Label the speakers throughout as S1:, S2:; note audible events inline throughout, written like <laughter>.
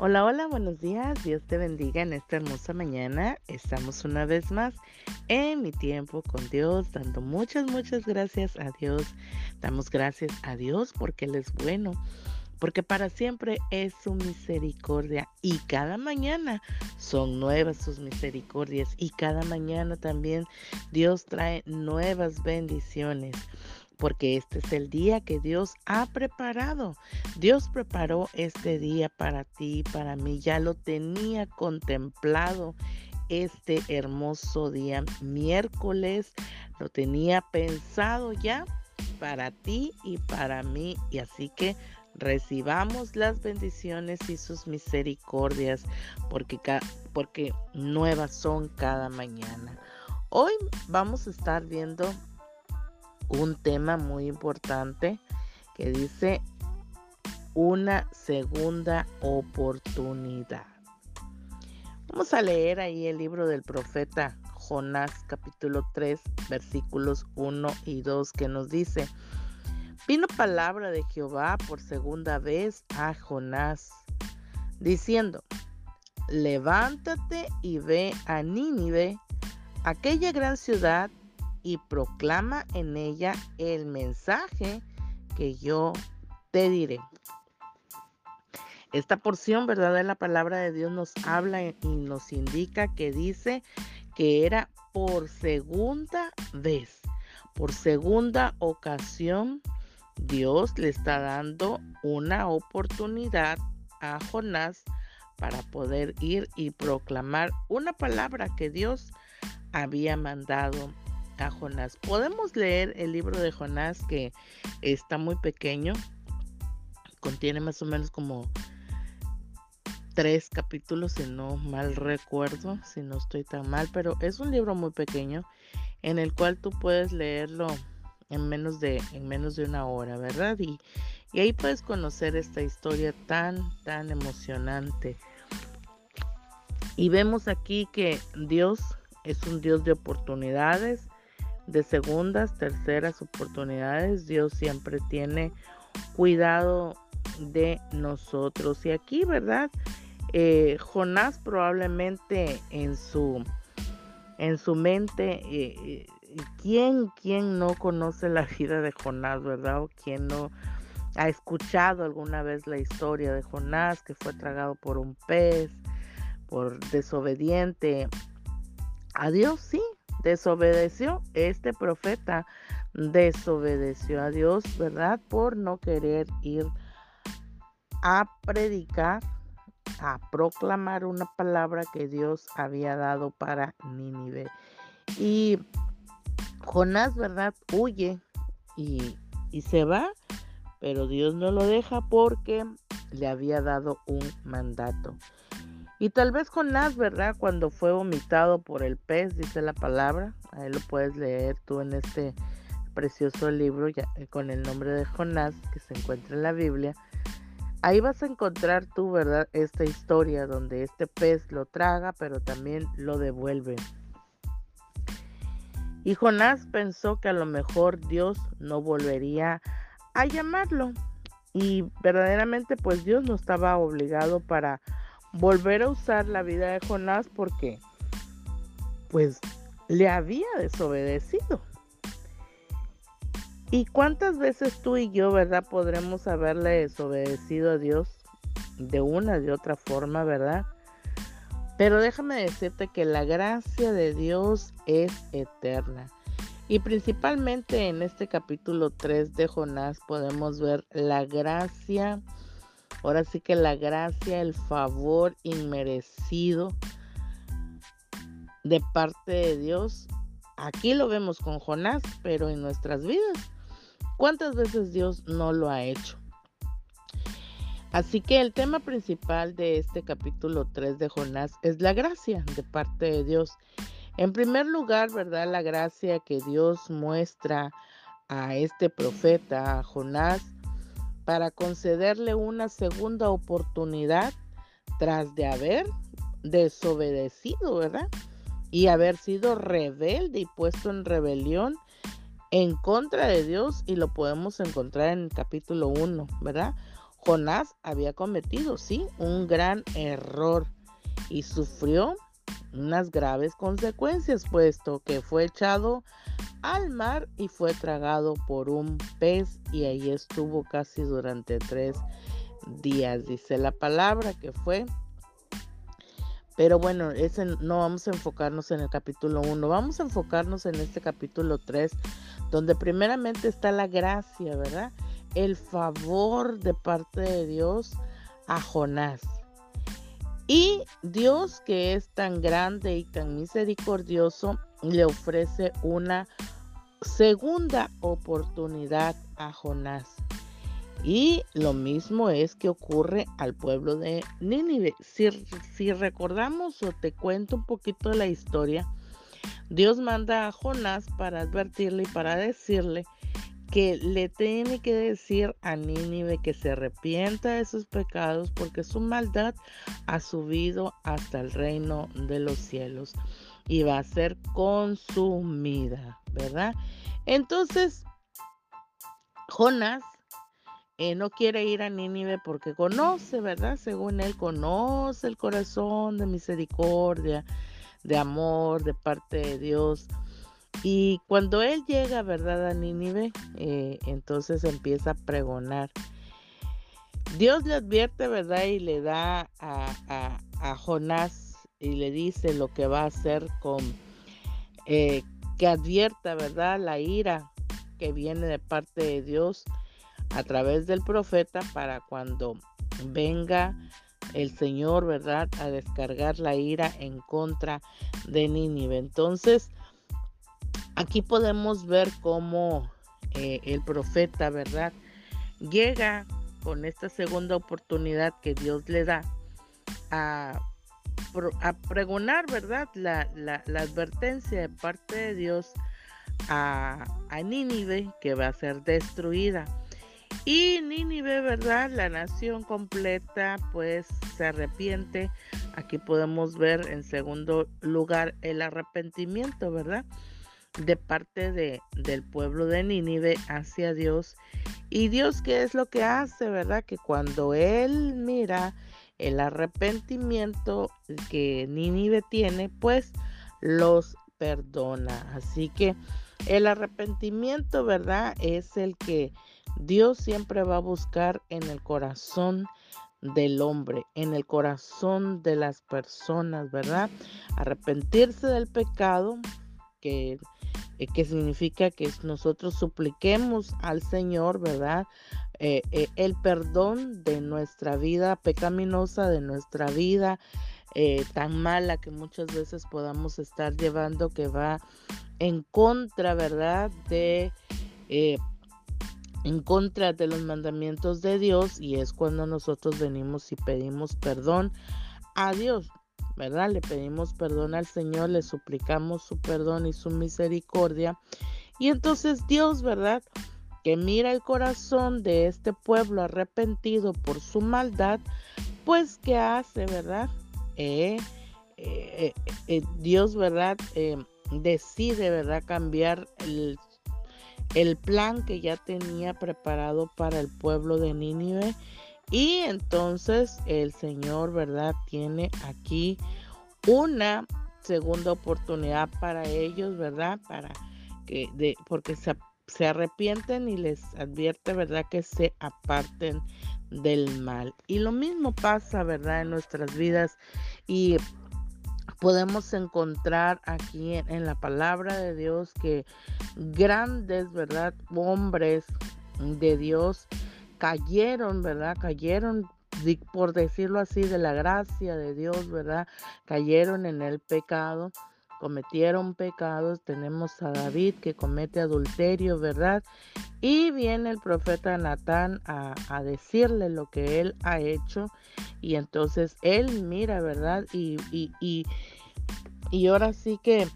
S1: Hola, hola, buenos días. Dios te bendiga en esta hermosa mañana. Estamos una vez más en mi tiempo con Dios, dando muchas, muchas gracias a Dios. Damos gracias a Dios porque Él es bueno, porque para siempre es su misericordia y cada mañana son nuevas sus misericordias y cada mañana también Dios trae nuevas bendiciones porque este es el día que Dios ha preparado. Dios preparó este día para ti, para mí, ya lo tenía contemplado este hermoso día miércoles, lo tenía pensado ya para ti y para mí y así que recibamos las bendiciones y sus misericordias porque, porque nuevas son cada mañana. Hoy vamos a estar viendo un tema muy importante que dice una segunda oportunidad. Vamos a leer ahí el libro del profeta Jonás capítulo 3 versículos 1 y 2 que nos dice, vino palabra de Jehová por segunda vez a Jonás, diciendo, levántate y ve a Nínive, aquella gran ciudad, y proclama en ella el mensaje que yo te diré. Esta porción, ¿verdad? De la palabra de Dios nos habla y nos indica que dice que era por segunda vez, por segunda ocasión, Dios le está dando una oportunidad a Jonás para poder ir y proclamar una palabra que Dios había mandado a Jonás. Podemos leer el libro de Jonás que está muy pequeño, contiene más o menos como tres capítulos, si no mal recuerdo, si no estoy tan mal, pero es un libro muy pequeño en el cual tú puedes leerlo en menos de, en menos de una hora, ¿verdad? Y, y ahí puedes conocer esta historia tan, tan emocionante. Y vemos aquí que Dios es un Dios de oportunidades, de segundas, terceras oportunidades. Dios siempre tiene cuidado de nosotros. Y aquí, ¿verdad? Eh, Jonás probablemente en su, en su mente, eh, ¿quién, ¿quién no conoce la vida de Jonás, verdad? ¿O quién no ha escuchado alguna vez la historia de Jonás que fue tragado por un pez, por desobediente a Dios? Sí, desobedeció, este profeta desobedeció a Dios, ¿verdad? Por no querer ir a predicar, a proclamar una palabra que Dios había dado para Nínive. Y Jonás, ¿verdad? Huye y, y se va, pero Dios no lo deja porque le había dado un mandato. Y tal vez Jonás, ¿verdad? Cuando fue vomitado por el pez, dice la palabra, ahí lo puedes leer tú en este precioso libro eh, con el nombre de Jonás que se encuentra en la Biblia. Ahí vas a encontrar tú, ¿verdad? Esta historia donde este pez lo traga, pero también lo devuelve. Y Jonás pensó que a lo mejor Dios no volvería a llamarlo. Y verdaderamente pues Dios no estaba obligado para volver a usar la vida de Jonás porque pues le había desobedecido. ¿Y cuántas veces tú y yo, verdad, podremos haberle desobedecido a Dios de una de otra forma, verdad? Pero déjame decirte que la gracia de Dios es eterna. Y principalmente en este capítulo 3 de Jonás podemos ver la gracia Ahora sí que la gracia, el favor inmerecido de parte de Dios, aquí lo vemos con Jonás, pero en nuestras vidas, ¿cuántas veces Dios no lo ha hecho? Así que el tema principal de este capítulo 3 de Jonás es la gracia de parte de Dios. En primer lugar, ¿verdad? La gracia que Dios muestra a este profeta, a Jonás, para concederle una segunda oportunidad tras de haber desobedecido, ¿verdad? Y haber sido rebelde y puesto en rebelión en contra de Dios y lo podemos encontrar en el capítulo 1, ¿verdad? Jonás había cometido, sí, un gran error y sufrió unas graves consecuencias, puesto que fue echado al mar y fue tragado por un pez y ahí estuvo casi durante tres días, dice la palabra que fue. Pero bueno, ese no vamos a enfocarnos en el capítulo 1, vamos a enfocarnos en este capítulo 3, donde primeramente está la gracia, ¿verdad? El favor de parte de Dios a Jonás. Y Dios que es tan grande y tan misericordioso, le ofrece una segunda oportunidad a Jonás. Y lo mismo es que ocurre al pueblo de Nínive. Si, recordamos o te cuento un poquito la historia, Dios manda a Jonás para advertirle y para decirle que le tiene que decir a Nínive que se arrepienta de sus pecados porque su maldad ha subido hasta el reino de los cielos y va a ser consumida, ¿verdad? Entonces, Jonás eh, no quiere ir a Nínive porque conoce, ¿verdad? Según él, conoce el corazón de misericordia, de amor de parte de Dios y cuando él llega, ¿verdad? A Nínive, eh, entonces empieza a pregonar. Dios le advierte, ¿verdad? Y le da a, Jonás y le dice lo que va a hacer con, eh, que advierta, ¿verdad? La ira que viene de parte de Dios a través del profeta para cuando venga el Señor, ¿verdad? A descargar la ira en contra de Nínive. Entonces, Aquí podemos ver cómo eh, el profeta, ¿verdad? Llega con esta segunda oportunidad que Dios le da a, pregonar, ¿verdad? La, advertencia de parte de Dios a, a Nínive que va a ser destruida. Y Nínive, ¿verdad? La nación completa pues se arrepiente. Aquí podemos ver en segundo lugar el arrepentimiento, ¿verdad? De parte de, del pueblo de Nínive hacia Dios. Y Dios, ¿qué es lo que hace, verdad? Que cuando Él mira el arrepentimiento que Nínive tiene, pues los perdona. Así que el arrepentimiento, ¿verdad? Es el que Dios siempre va a buscar en el corazón del hombre, en el corazón de las personas, ¿verdad? Arrepentirse del pecado que eh, que significa que nosotros supliquemos al Señor, ¿verdad? Eh, eh, el perdón de nuestra vida pecaminosa, de nuestra vida tan mala que muchas veces podamos estar llevando, que va en contra, ¿verdad? De en contra de los mandamientos de Dios y es cuando nosotros venimos y pedimos perdón a Dios. ¿Verdad? Le pedimos perdón al Señor, le suplicamos su perdón y su misericordia. Y entonces Dios, ¿verdad? Que mira el corazón de este pueblo arrepentido por su maldad, pues ¿qué hace, verdad? Eh, eh, eh, Dios, ¿verdad? decide, ¿verdad? Cambiar el, el plan que ya tenía preparado para el pueblo de Nínive y entonces el Señor, ¿verdad? Tiene aquí una segunda oportunidad para ellos, ¿verdad? Para que, de, porque se, se arrepienten y les advierte, ¿verdad? Que se aparten del mal. Y lo mismo pasa, ¿verdad? En nuestras vidas y podemos encontrar aquí en, en, la palabra de Dios que grandes, ¿verdad? Hombres de Dios cayeron, ¿verdad? Cayeron, por decirlo así, de la gracia de Dios, ¿verdad? Cayeron en el pecado, cometieron pecados. Tenemos a David que comete adulterio, ¿verdad? Y viene el profeta Natán a, decirle lo que él ha hecho. Y entonces él mira, ¿verdad? Y, y, y, y ahora sí que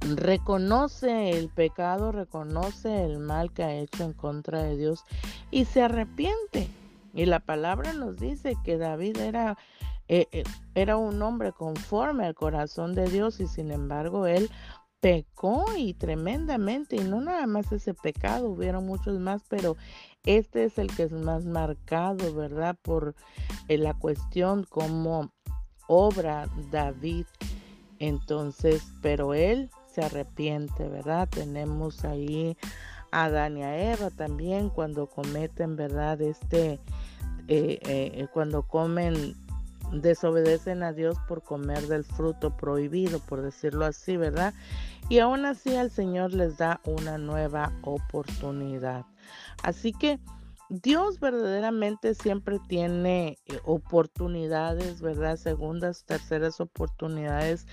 S1: reconoce el pecado, reconoce el mal que ha hecho en contra de Dios y se arrepiente. Y la palabra nos dice que David era, eh, eh, era un hombre conforme al corazón de Dios y sin embargo él pecó y tremendamente, y no nada más ese pecado, hubieron muchos más, pero este es el que es más marcado, ¿verdad? Por eh, la cuestión como obra David. Entonces, pero él arrepiente, ¿verdad? Tenemos ahí a Adán y a Eva también cuando cometen, ¿verdad? Este, eh, eh, cuando comen desobedecen a Dios por comer del fruto prohibido, por decirlo así, ¿verdad? Y aún así el Señor les da una nueva oportunidad. Así que Dios verdaderamente siempre tiene eh, oportunidades, ¿verdad? Segundas, terceras oportunidades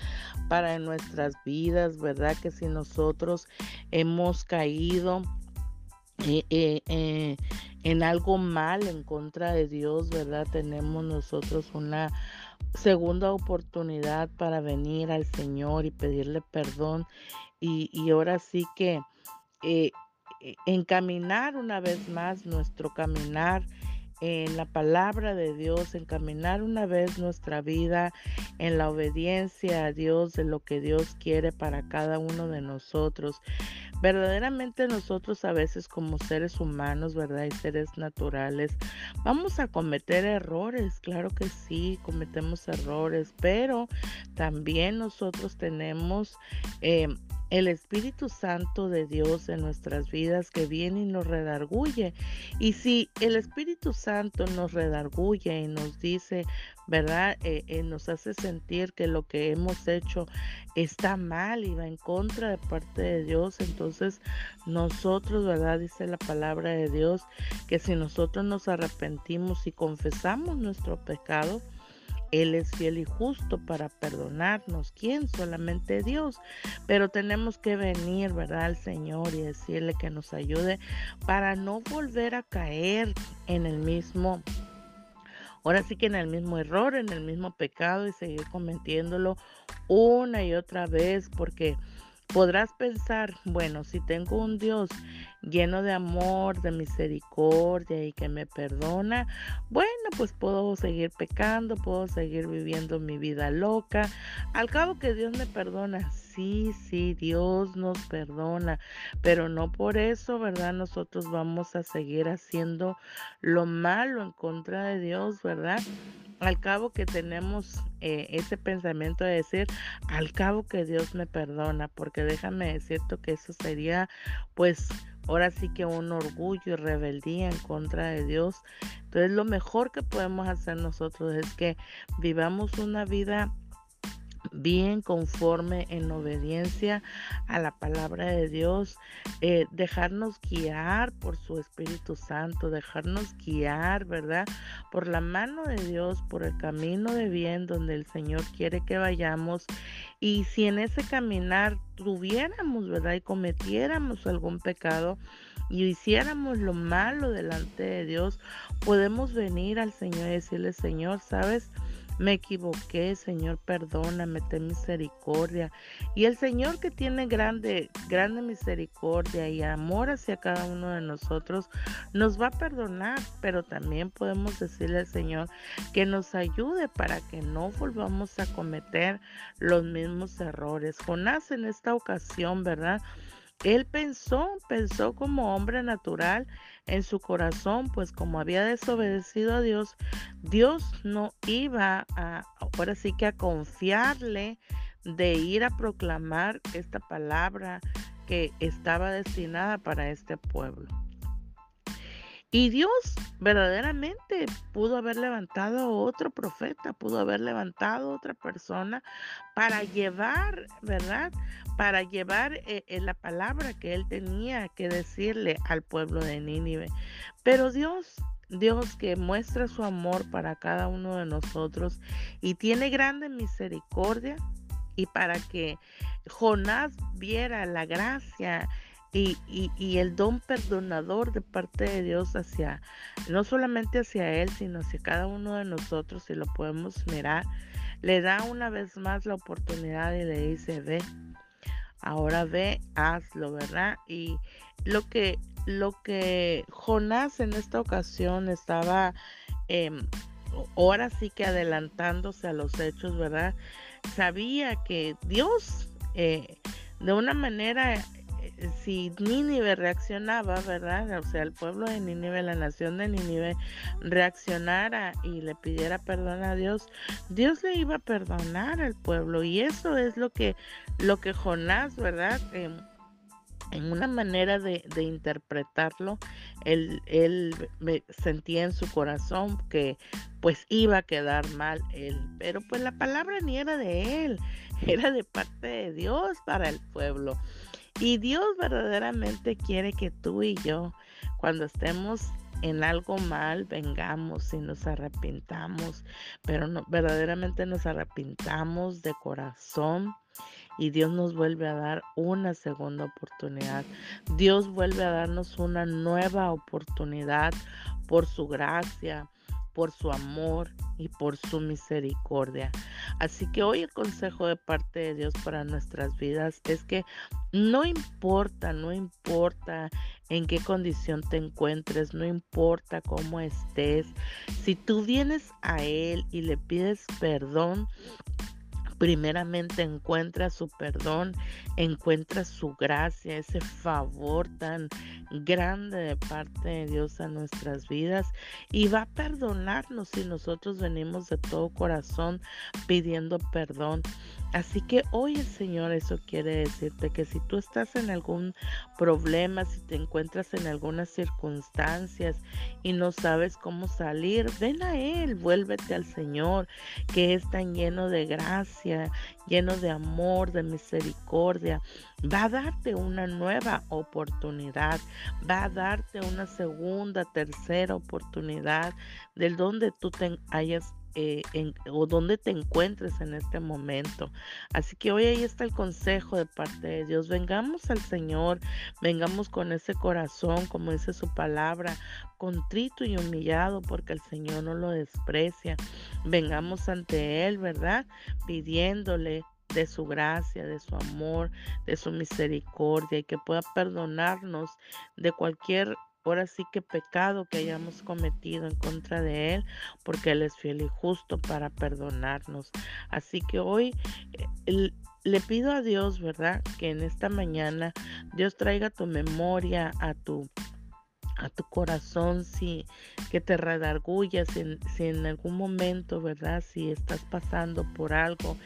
S1: para nuestras vidas, ¿verdad? Que si nosotros hemos caído eh, eh, en algo mal en contra de Dios, ¿verdad? Tenemos nosotros una segunda oportunidad para venir al Señor y pedirle perdón. Y, ahora sí que encaminar una vez más nuestro caminar en la palabra de Dios, encaminar una vez nuestra vida en la obediencia a Dios de lo que Dios quiere para cada uno de nosotros. Verdaderamente nosotros a veces como seres humanos, ¿verdad? Y seres naturales, vamos a cometer errores, claro que sí, cometemos errores, pero también nosotros tenemos... Eh, el Espíritu Santo de Dios en nuestras vidas que viene y nos redarguye. Y si el Espíritu Santo nos redarguye y nos dice, ¿verdad? Eh, eh, nos hace sentir que lo que hemos hecho está mal y va en contra de parte de Dios, entonces nosotros, ¿verdad? Dice la palabra de Dios que si nosotros nos arrepentimos y confesamos nuestro pecado, él es fiel y justo para perdonarnos. ¿Quién? Solamente Dios. Pero tenemos que venir, ¿verdad? Al Señor y decirle que nos ayude para no volver a caer en el mismo ahora sí que en el mismo error, en el mismo pecado y seguir cometiéndolo una y otra vez, porque podrás pensar, bueno, si tengo un Dios lleno de amor, de misericordia y que me perdona, bueno, pues puedo seguir pecando, puedo seguir viviendo mi vida loca. Al cabo que Dios me perdona, sí, sí, Dios nos perdona, pero no por eso, ¿verdad? Nosotros vamos a seguir haciendo lo malo en contra de Dios, ¿verdad? Al cabo que tenemos eh, ese pensamiento de decir, al cabo que Dios me perdona, porque déjame decirte que eso sería pues ahora sí que un orgullo y rebeldía en contra de Dios. Entonces lo mejor que podemos hacer nosotros es que vivamos una vida bien conforme en obediencia a la palabra de Dios, eh, dejarnos guiar por su Espíritu Santo, dejarnos guiar, ¿verdad? Por la mano de Dios, por el camino de bien donde el Señor quiere que vayamos. Y si en ese caminar tuviéramos, ¿verdad? Y cometiéramos algún pecado, y hiciéramos lo malo delante de Dios, podemos venir al Señor y decirle, Señor, ¿sabes? Me equivoqué, Señor, perdóname, ten misericordia. Y el Señor que tiene grande, grande misericordia y amor hacia cada uno de nosotros, nos va a perdonar, pero también podemos decirle al Señor que nos ayude para que no volvamos a cometer los mismos errores. Jonás en esta ocasión, ¿verdad? Él pensó, pensó como hombre natural en su corazón, pues como había desobedecido a Dios, Dios no iba a, ahora sí que a confiarle de ir a proclamar esta palabra que estaba destinada para este pueblo. Y Dios verdaderamente pudo haber levantado otro profeta, pudo haber levantado otra persona para llevar, ¿verdad? Para llevar eh, eh, la palabra que él tenía que decirle al pueblo de Nínive. Pero Dios Dios que muestra su amor para cada uno de nosotros y tiene grande misericordia y para que Jonás viera la gracia y, el don perdonador de parte de Dios hacia, no solamente hacia Él, sino hacia cada uno de nosotros, si lo podemos mirar, le da una vez más la oportunidad y le dice, ve, ahora ve, hazlo, ¿verdad? Y lo que, lo que Jonás en esta ocasión estaba, em, ahora sí que adelantándose a los hechos, ¿verdad? Sabía que Dios... Eh, de una manera si Nínive reaccionaba, ¿verdad? O sea, el pueblo de Nínive, la nación de Nínive, reaccionara y le pidiera perdón a Dios, Dios le iba a perdonar al pueblo. Y eso es lo que, lo que Jonás, ¿verdad? en una manera de, interpretarlo, él, él sentía en su corazón que pues iba a quedar mal él, pero pues la palabra ni era de él, <laughs> era de parte de Dios para el pueblo. Y Dios verdaderamente quiere que tú y yo, cuando estemos en algo mal, vengamos y nos arrepintamos, pero verdaderamente nos arrepintamos de corazón y Dios nos vuelve a dar una segunda oportunidad. Dios vuelve a darnos una nueva oportunidad por su gracia, por su amor y por su misericordia. Así que hoy el consejo de parte de Dios para nuestras vidas es que no importa, no importa en qué condición te encuentres, no importa cómo estés, si tú vienes a Él y le pides perdón, primeramente encuentra su perdón, encuentra su gracia, ese favor tan grande de parte de Dios a nuestras vidas y va a perdonarnos si nosotros venimos de todo corazón pidiendo perdón. Así que hoy el Señor eso quiere decirte que si tú estás en algún problema, si te encuentras en algunas circunstancias y no sabes cómo salir, ven a Él, vuélvete al Señor, que es tan lleno de gracia, lleno de amor, de misericordia. Va a darte una nueva oportunidad, va a darte una segunda, tercera oportunidad del donde tú te hayas eh, o donde te encuentres en este momento. Así que hoy ahí está el consejo de parte de Dios. Vengamos al Señor, vengamos con ese corazón, como dice su palabra, contrito y humillado, porque el Señor no lo desprecia. Vengamos ante Él, ¿verdad? Pidiéndole de su gracia, de su amor, de su misericordia y que pueda perdonarnos de cualquier ahora sí que pecado que hayamos cometido en contra de Él, porque Él es fiel y justo para perdonarnos. Así que hoy eh, le pido a Dios, ¿verdad? Que en esta mañana Dios traiga tu memoria a tu a tu corazón si que te redargullas si, si, en algún momento verdad si estás pasando por algo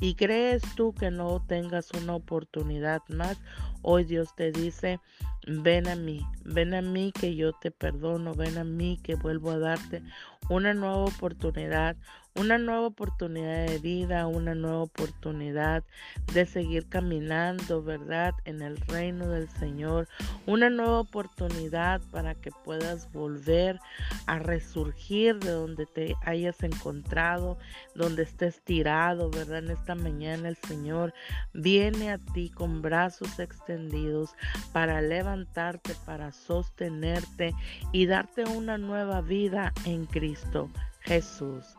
S1: y crees tú que no tengas una oportunidad más hoy Dios te dice ven a mí ven a mí que yo te perdono ven a mí que vuelvo a darte una nueva oportunidad una nueva oportunidad de vida, una nueva oportunidad de seguir caminando, ¿verdad? En el reino del Señor, una nueva oportunidad para que puedas volver a resurgir de donde te hayas encontrado, donde estés tirado, ¿verdad? En esta mañana el Señor viene a ti con brazos extendidos para levantarte, para sostenerte y darte una nueva vida en Cristo Jesús.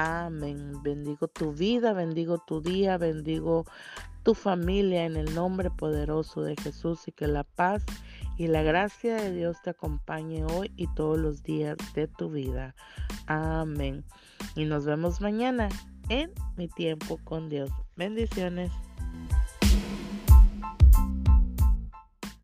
S1: Amén. Bendigo tu vida, bendigo tu día, bendigo tu familia en el nombre poderoso de Jesús y que la paz y la gracia de Dios te acompañe hoy y todos los días de tu vida. Amén. Y nos vemos mañana en mi tiempo con Dios. Bendiciones.